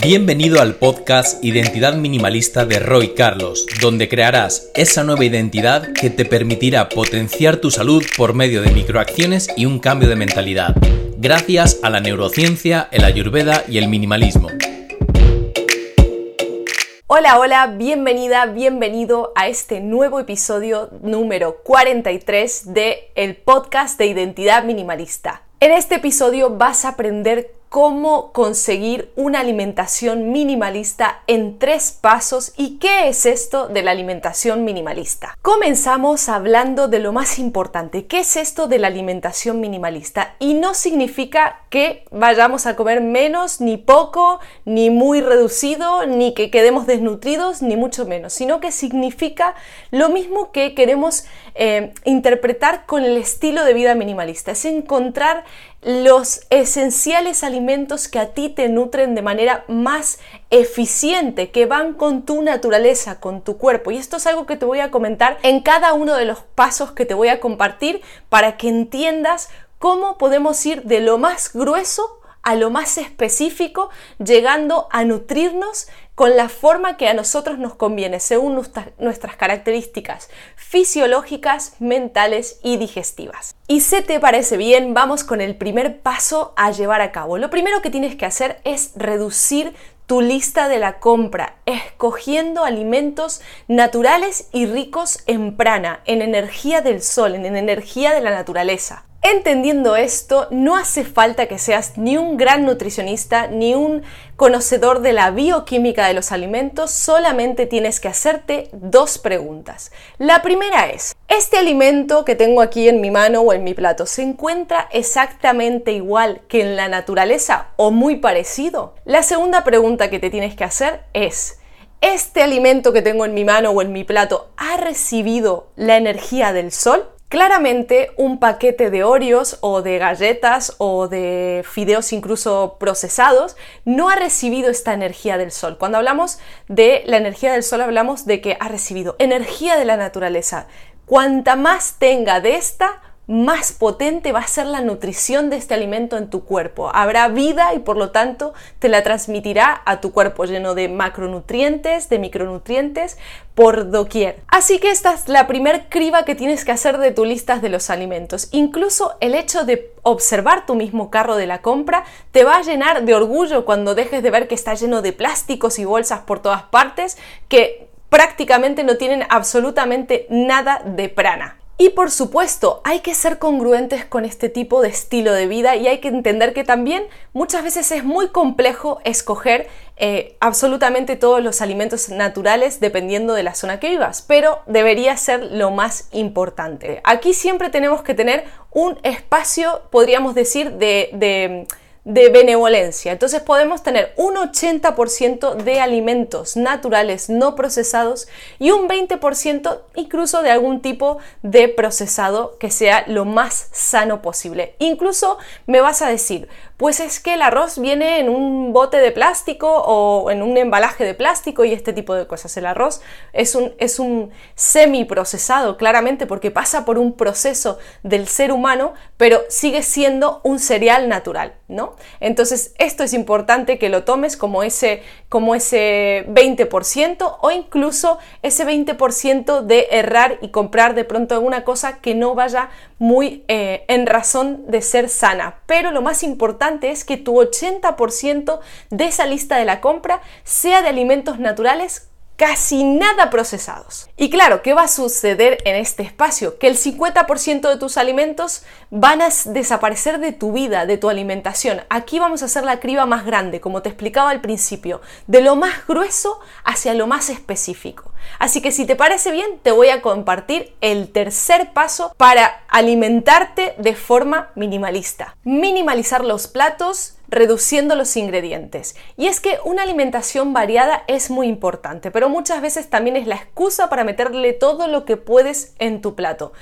Bienvenido al podcast Identidad Minimalista de Roy Carlos, donde crearás esa nueva identidad que te permitirá potenciar tu salud por medio de microacciones y un cambio de mentalidad, gracias a la neurociencia, el ayurveda y el minimalismo. Hola, hola, bienvenida, bienvenido a este nuevo episodio número 43 de el podcast de Identidad Minimalista. En este episodio vas a aprender cómo conseguir una alimentación minimalista en tres pasos y qué es esto de la alimentación minimalista. Comenzamos hablando de lo más importante, qué es esto de la alimentación minimalista y no significa que vayamos a comer menos, ni poco, ni muy reducido, ni que quedemos desnutridos, ni mucho menos, sino que significa lo mismo que queremos eh, interpretar con el estilo de vida minimalista, es encontrar los esenciales alimentos que a ti te nutren de manera más eficiente, que van con tu naturaleza, con tu cuerpo. Y esto es algo que te voy a comentar en cada uno de los pasos que te voy a compartir para que entiendas cómo podemos ir de lo más grueso a lo más específico, llegando a nutrirnos con la forma que a nosotros nos conviene, según nuestras características fisiológicas, mentales y digestivas. Y si te parece bien, vamos con el primer paso a llevar a cabo. Lo primero que tienes que hacer es reducir tu lista de la compra, escogiendo alimentos naturales y ricos en prana, en energía del sol, en energía de la naturaleza. Entendiendo esto, no hace falta que seas ni un gran nutricionista ni un conocedor de la bioquímica de los alimentos, solamente tienes que hacerte dos preguntas. La primera es, ¿este alimento que tengo aquí en mi mano o en mi plato se encuentra exactamente igual que en la naturaleza o muy parecido? La segunda pregunta que te tienes que hacer es, ¿este alimento que tengo en mi mano o en mi plato ha recibido la energía del sol? Claramente un paquete de Oreos o de galletas o de fideos incluso procesados no ha recibido esta energía del sol. Cuando hablamos de la energía del sol hablamos de que ha recibido energía de la naturaleza. Cuanta más tenga de esta, más potente va a ser la nutrición de este alimento en tu cuerpo. Habrá vida y por lo tanto te la transmitirá a tu cuerpo lleno de macronutrientes, de micronutrientes por doquier. Así que esta es la primer criba que tienes que hacer de tu listas de los alimentos. Incluso el hecho de observar tu mismo carro de la compra te va a llenar de orgullo cuando dejes de ver que está lleno de plásticos y bolsas por todas partes que prácticamente no tienen absolutamente nada de prana. Y por supuesto, hay que ser congruentes con este tipo de estilo de vida y hay que entender que también muchas veces es muy complejo escoger eh, absolutamente todos los alimentos naturales dependiendo de la zona que vivas, pero debería ser lo más importante. Aquí siempre tenemos que tener un espacio, podríamos decir, de de benevolencia. Entonces podemos tener un 80% de alimentos naturales no procesados y un 20% incluso de algún tipo de procesado que sea lo más sano posible. Incluso me vas a decir, pues es que el arroz viene en un bote de plástico o en un embalaje de plástico y este tipo de cosas. El arroz es un, es un semi-procesado, claramente, porque pasa por un proceso del ser humano, pero sigue siendo un cereal natural, ¿no? Entonces, esto es importante que lo tomes como ese, como ese 20% o incluso ese 20% de errar y comprar de pronto alguna cosa que no vaya muy eh, en razón de ser sana. Pero lo más importante es que tu 80% de esa lista de la compra sea de alimentos naturales casi nada procesados. Y claro, ¿qué va a suceder en este espacio? Que el 50% de tus alimentos van a desaparecer de tu vida, de tu alimentación. Aquí vamos a hacer la criba más grande, como te explicaba al principio, de lo más grueso hacia lo más específico. Así que si te parece bien, te voy a compartir el tercer paso para alimentarte de forma minimalista. Minimalizar los platos reduciendo los ingredientes. Y es que una alimentación variada es muy importante, pero muchas veces también es la excusa para meterle todo lo que puedes en tu plato.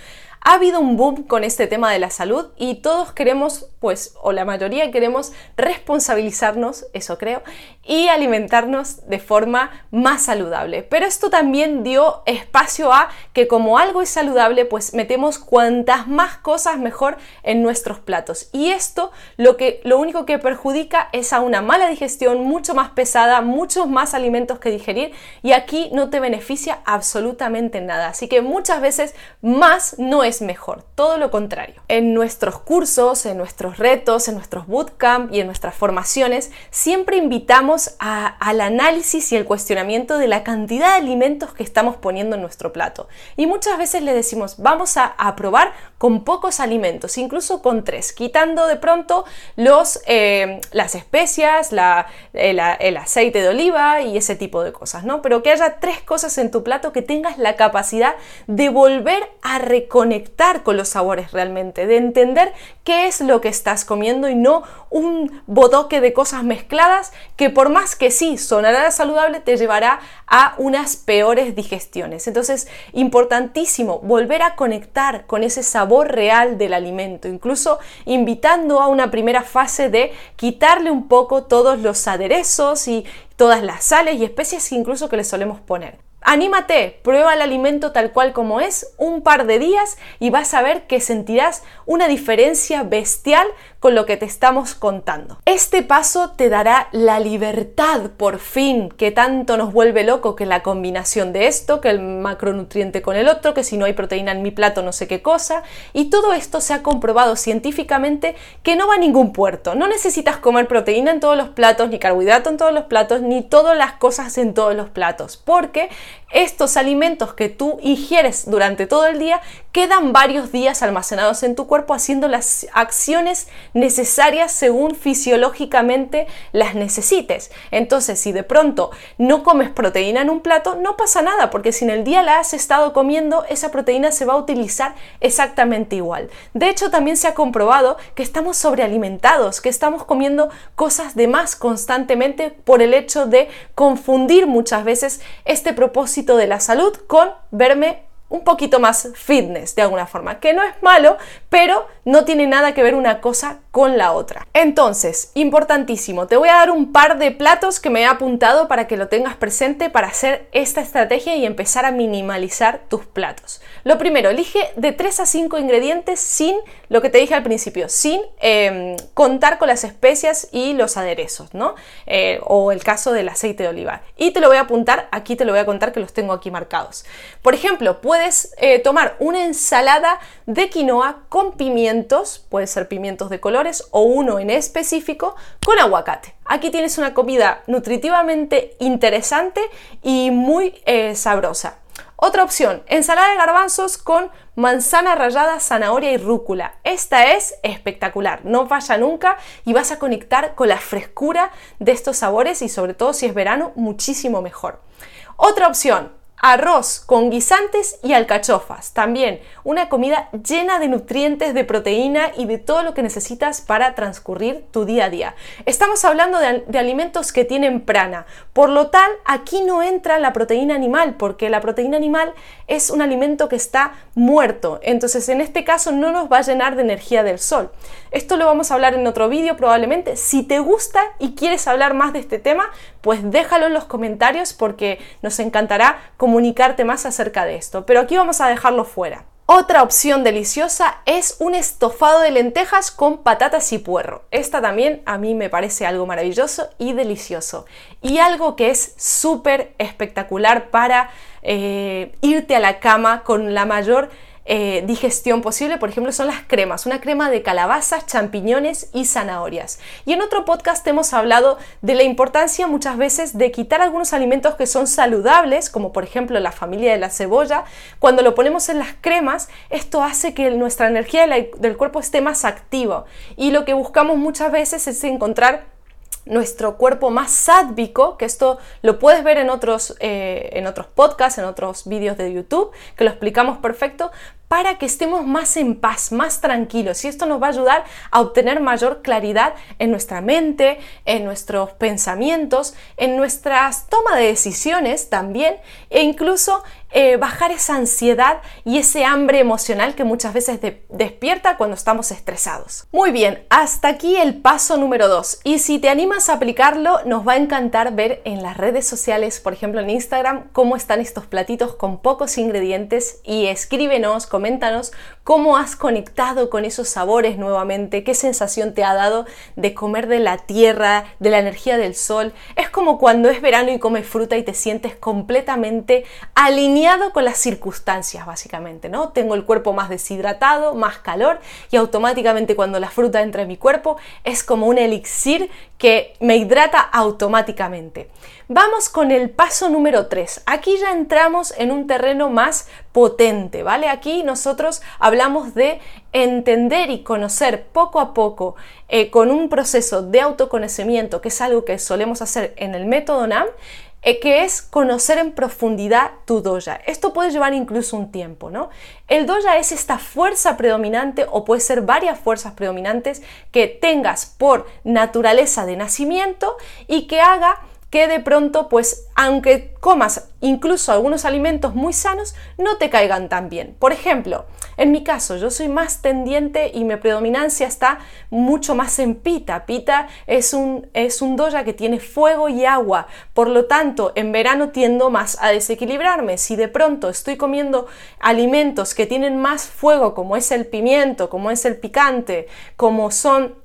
Ha habido un boom con este tema de la salud y todos queremos, pues, o la mayoría queremos responsabilizarnos, eso creo, y alimentarnos de forma más saludable. Pero esto también dio espacio a que como algo es saludable, pues metemos cuantas más cosas mejor en nuestros platos. Y esto lo, que, lo único que perjudica es a una mala digestión mucho más pesada, muchos más alimentos que digerir y aquí no te beneficia absolutamente nada. Así que muchas veces más no es mejor, todo lo contrario. En nuestros cursos, en nuestros retos, en nuestros bootcamp y en nuestras formaciones, siempre invitamos al análisis y el cuestionamiento de la cantidad de alimentos que estamos poniendo en nuestro plato. Y muchas veces le decimos, vamos a, probar con pocos alimentos, incluso con tres, quitando de pronto los, eh, las especias, el, el aceite de oliva y ese tipo de cosas, ¿no? Pero que haya tres cosas en tu plato que tengas la capacidad de volver a reconectar con los sabores realmente, de entender qué es lo que estás comiendo y no un bodoque de cosas mezcladas que por más que sí sonará saludable te llevará a unas peores digestiones. Entonces, importantísimo volver a conectar con ese sabor real del alimento, incluso invitando a una primera fase de quitarle un poco todos los aderezos y todas las sales y especias incluso que le solemos poner. Anímate, prueba el alimento tal cual como es un par de días y vas a ver que sentirás una diferencia bestial con lo que te estamos contando. Este paso te dará la libertad por fin que tanto nos vuelve loco que la combinación de esto, que el macronutriente con el otro, que si no hay proteína en mi plato no sé qué cosa, y todo esto se ha comprobado científicamente que no va a ningún puerto. No necesitas comer proteína en todos los platos, ni carbohidrato en todos los platos, ni todas las cosas en todos los platos, porque estos alimentos que tú ingieres durante todo el día quedan varios días almacenados en tu cuerpo haciendo las acciones necesarias según fisiológicamente las necesites. Entonces, si de pronto no comes proteína en un plato, no pasa nada, porque si en el día la has estado comiendo, esa proteína se va a utilizar exactamente igual. De hecho, también se ha comprobado que estamos sobrealimentados, que estamos comiendo cosas de más constantemente por el hecho de confundir muchas veces este propósito de la salud con verme un poquito más fitness de alguna forma, que no es malo, pero no tiene nada que ver una cosa con la otra. Entonces, importantísimo, te voy a dar un par de platos que me he apuntado para que lo tengas presente para hacer esta estrategia y empezar a minimalizar tus platos. Lo primero, elige de 3 a 5 ingredientes sin lo que te dije al principio, sin em, contar con las especias y los aderezos, ¿no? Eh, o el caso del aceite de oliva. Y te lo voy a apuntar, aquí te lo voy a contar que los tengo aquí marcados. Por ejemplo, puedes eh, tomar una ensalada de quinoa con pimientos, puede ser pimientos de o uno en específico, con aguacate. Aquí tienes una comida nutritivamente interesante y muy eh, sabrosa. Otra opción, ensalada de garbanzos con manzana rallada, zanahoria y rúcula. Esta es espectacular, no falla nunca y vas a conectar con la frescura de estos sabores y sobre todo si es verano, muchísimo mejor. Otra opción, arroz con guisantes y alcachofas. También una comida llena de nutrientes, de proteína y de todo lo que necesitas para transcurrir tu día a día. Estamos hablando de, alimentos que tienen prana. Por lo tal, aquí no entra la proteína animal porque la proteína animal es un alimento que está muerto. Entonces, en este caso no nos va a llenar de energía del sol. Esto lo vamos a hablar en otro vídeo probablemente. Si te gusta y quieres hablar más de este tema, pues déjalo en los comentarios porque nos encantará comunicarte más acerca de esto. Pero aquí vamos a dejarlo fuera. Otra opción deliciosa es un estofado de lentejas con patatas y puerro. Esta también a mí me parece algo maravilloso y delicioso. Y algo que es súper espectacular para eh, irte a la cama con la mayor eh, digestión posible, por ejemplo, son las cremas, una crema de calabazas, champiñones y zanahorias. Y en otro podcast hemos hablado de la importancia muchas veces de quitar algunos alimentos que son saludables, como por ejemplo la familia de la cebolla. Cuando lo ponemos en las cremas, esto hace que nuestra energía del cuerpo esté más activa. Y lo que buscamos muchas veces es encontrar nuestro cuerpo más sádvico, que esto lo puedes ver en otros, eh, en otros podcasts, en otros vídeos de YouTube, que lo explicamos perfecto, para que estemos más en paz, más tranquilos. Y esto nos va a ayudar a obtener mayor claridad en nuestra mente, en nuestros pensamientos, en nuestras toma de decisiones también e incluso eh, bajar esa ansiedad y ese hambre emocional que muchas veces despierta cuando estamos estresados. Muy bien, hasta aquí el paso número 2. Y si te animas a aplicarlo, nos va a encantar ver en las redes sociales, por ejemplo en Instagram, cómo están estos platitos con pocos ingredientes y escríbenos, coméntanos cómo has conectado con esos sabores nuevamente, qué sensación te ha dado de comer de la tierra, de la energía del sol. Es como cuando es verano y comes fruta y te sientes completamente alineado con las circunstancias, básicamente, ¿no? Tengo el cuerpo más deshidratado, más calor y automáticamente cuando la fruta entra en mi cuerpo es como un elixir que me hidrata automáticamente. Vamos con el paso número 3. Aquí ya entramos en un terreno más potente, ¿vale? Aquí nosotros hablamos de entender y conocer poco a poco eh, con un proceso de autoconocimiento, que es algo que solemos hacer en el método NAM, que es conocer en profundidad tu doya. Esto puede llevar incluso un tiempo, ¿no? El doya es esta fuerza predominante o puede ser varias fuerzas predominantes que tengas por naturaleza de nacimiento y que haga que de pronto, pues, aunque comas incluso algunos alimentos muy sanos, no te caigan tan bien. Por ejemplo, en mi caso, yo soy más tendiente y mi predominancia está mucho más en pita. Pita es un, es un doya que tiene fuego y agua, por lo tanto, en verano tiendo más a desequilibrarme. Si de pronto estoy comiendo alimentos que tienen más fuego, como es el pimiento, como es el picante, como son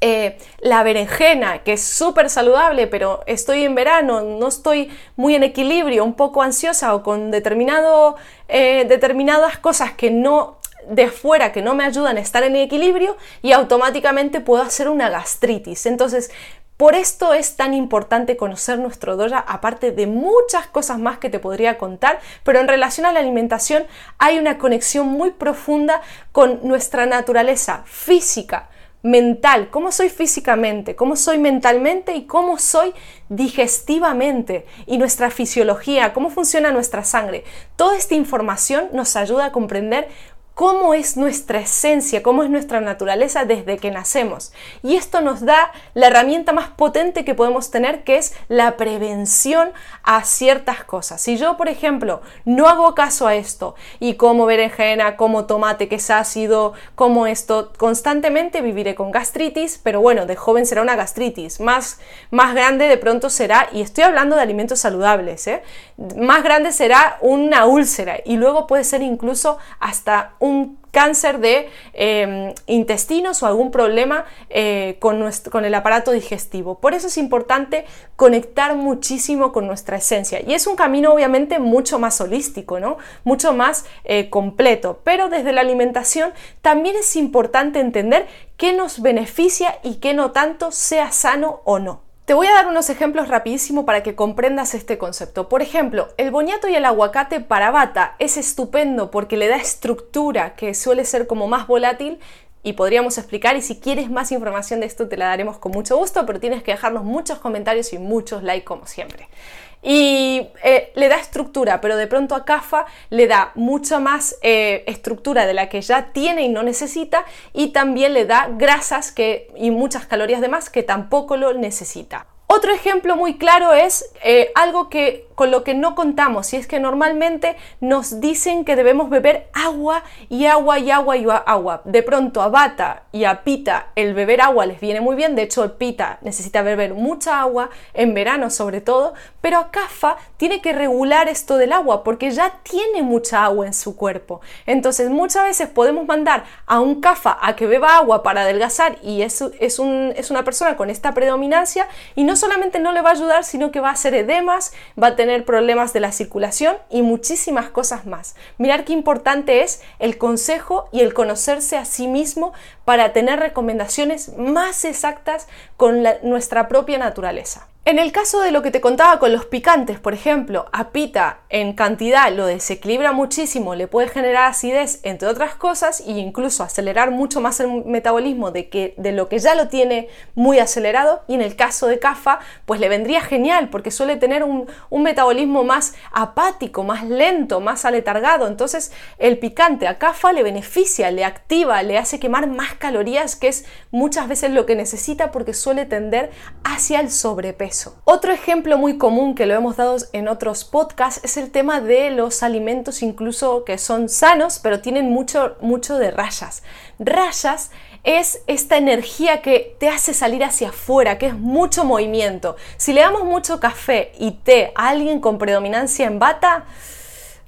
eh, la berenjena, que es súper saludable, pero estoy en verano, no estoy muy en equilibrio, un poco ansiosa o con determinado, eh, determinadas cosas que no de fuera que no me ayudan a estar en equilibrio y automáticamente puedo hacer una gastritis. Entonces, por esto es tan importante conocer nuestro doya, aparte de muchas cosas más que te podría contar, pero en relación a la alimentación hay una conexión muy profunda con nuestra naturaleza física, mental, cómo soy físicamente, cómo soy mentalmente y cómo soy digestivamente y nuestra fisiología, cómo funciona nuestra sangre. Toda esta información nos ayuda a comprender cómo es nuestra esencia, cómo es nuestra naturaleza desde que nacemos. Y esto nos da la herramienta más potente que podemos tener, que es la prevención a ciertas cosas. Si yo, por ejemplo, no hago caso a esto y como berenjena, como tomate que es ácido, como esto, constantemente viviré con gastritis, pero bueno, de joven será una gastritis, más, más grande de pronto será, y estoy hablando de alimentos saludables, ¿eh? más grande será una úlcera y luego puede ser incluso hasta un cáncer de em, intestinos o algún problema eh, con, nuestro, con el aparato digestivo. Por eso es importante conectar muchísimo con nuestra esencia. Y es un camino obviamente mucho más holístico, ¿no? mucho más eh, completo. Pero desde la alimentación también es importante entender qué nos beneficia y qué no tanto sea sano o no. Te voy a dar unos ejemplos rapidísimo para que comprendas este concepto. Por ejemplo, el boñato y el aguacate para bata es estupendo porque le da estructura que suele ser como más volátil y podríamos explicar y si quieres más información de esto te la daremos con mucho gusto, pero tienes que dejarnos muchos comentarios y muchos likes como siempre y eh, le da estructura, pero de pronto a CAFA le da mucha más eh, estructura de la que ya tiene y no necesita y también le da grasas que, y muchas calorías de más que tampoco lo necesita. Otro ejemplo muy claro es eh, algo que con lo que no contamos y es que normalmente nos dicen que debemos beber agua y agua y agua y agua. De pronto a Bata y a Pita el beber agua les viene muy bien, de hecho Pita necesita beber mucha agua, en verano sobre todo, pero a Kafa tiene que regular esto del agua porque ya tiene mucha agua en su cuerpo. Entonces muchas veces podemos mandar a un Kafa a que beba agua para adelgazar y es, es, un, es una persona con esta predominancia y no solamente no le va a ayudar, sino que va a hacer edemas, va problemas de la circulación y muchísimas cosas más. Mirar qué importante es el consejo y el conocerse a sí mismo para tener recomendaciones más exactas con nuestra propia naturaleza. En el caso de lo que te contaba con los picantes, por ejemplo, a pita en cantidad lo desequilibra muchísimo, le puede generar acidez, entre otras cosas, e incluso acelerar mucho más el metabolismo de, que, de lo que ya lo tiene muy acelerado. Y en el caso de CAFA, pues le vendría genial, porque suele tener un, un metabolismo más apático, más lento, más aletargado. Entonces, el picante a CAFA le beneficia, le activa, le hace quemar más calorías, que es muchas veces lo que necesita, porque suele tender hacia el sobrepeso. Otro ejemplo muy común que lo hemos dado en otros podcasts es el tema de los alimentos incluso que son sanos, pero tienen mucho, mucho de rayas. Rayas es esta energía que te hace salir hacia afuera, que es mucho movimiento. Si le damos mucho café y té a alguien con predominancia en bata,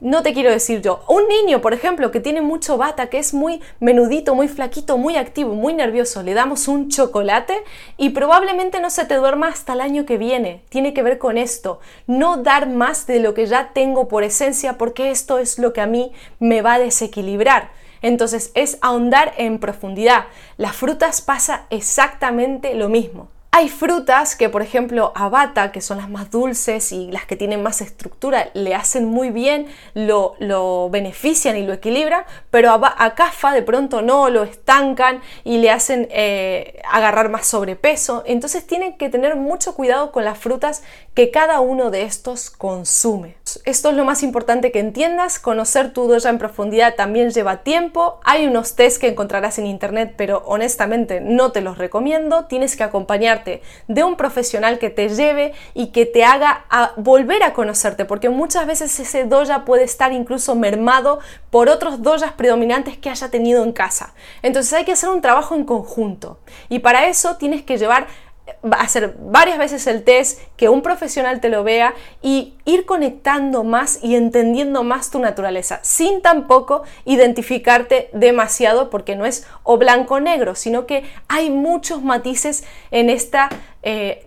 no te quiero decir yo. Un niño, por ejemplo, que tiene mucho bata, que es muy menudito, muy flaquito, muy activo, muy nervioso, le damos un chocolate y probablemente no se te duerma hasta el año que viene. Tiene que ver con esto. No dar más de lo que ya tengo por esencia porque esto es lo que a mí me va a desequilibrar. Entonces es ahondar en profundidad. Las frutas pasa exactamente lo mismo. Hay frutas que, por ejemplo, a bata, que son las más dulces y las que tienen más estructura, le hacen muy bien, lo, benefician y lo equilibran, pero a, cafa de pronto no, lo estancan y le hacen eh, agarrar más sobrepeso. Entonces tienen que tener mucho cuidado con las frutas que cada uno de estos consume. Esto es lo más importante que entiendas, conocer tu doya en profundidad también lleva tiempo, hay unos test que encontrarás en internet, pero honestamente no te los recomiendo, tienes que acompañar de un profesional que te lleve y que te haga volver a conocerte, porque muchas veces ese doya puede estar incluso mermado por otros doyas predominantes que haya tenido en casa. Entonces hay que hacer un trabajo en conjunto y para eso tienes que llevar hacer varias veces el test, que un profesional te lo vea y ir conectando más y entendiendo más tu naturaleza, sin tampoco identificarte demasiado porque no es o blanco o negro, sino que hay muchos matices en este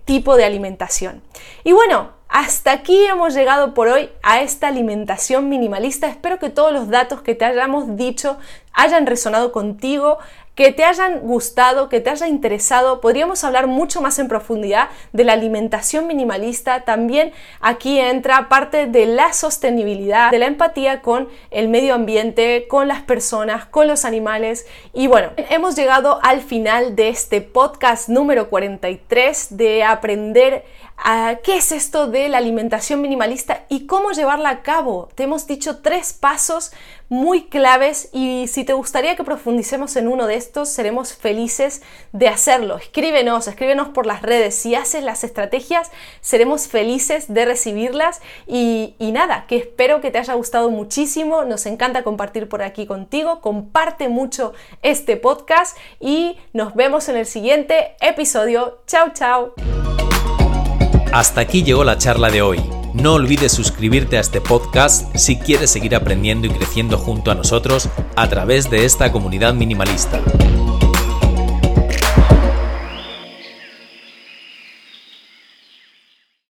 tipo de alimentación. Y bueno, hasta aquí hemos llegado por hoy a esta alimentación minimalista. Espero que todos los datos que te hayamos dicho hayan resonado contigo, que te hayan gustado, que te haya interesado. Podríamos hablar mucho más en profundidad de la alimentación minimalista. También aquí entra parte de la sostenibilidad, de la empatía con el medio ambiente, con las personas, con los animales. Y bueno, hemos llegado al final de este podcast número 43 de aprender qué es esto de la alimentación minimalista y cómo llevarla a cabo. Te hemos dicho tres pasos muy claves y si te gustaría que profundicemos en uno de estos, seremos felices de hacerlo. Escríbenos, escríbenos por las redes. Si haces las estrategias, seremos felices de recibirlas y, y nada, que espero que te haya gustado muchísimo. Nos encanta compartir por aquí contigo. Comparte mucho este podcast y nos vemos en el siguiente episodio. Chao, chao. Hasta aquí llegó la charla de hoy. No olvides suscribirte a este podcast si quieres seguir aprendiendo y creciendo junto a nosotros a través de esta comunidad minimalista.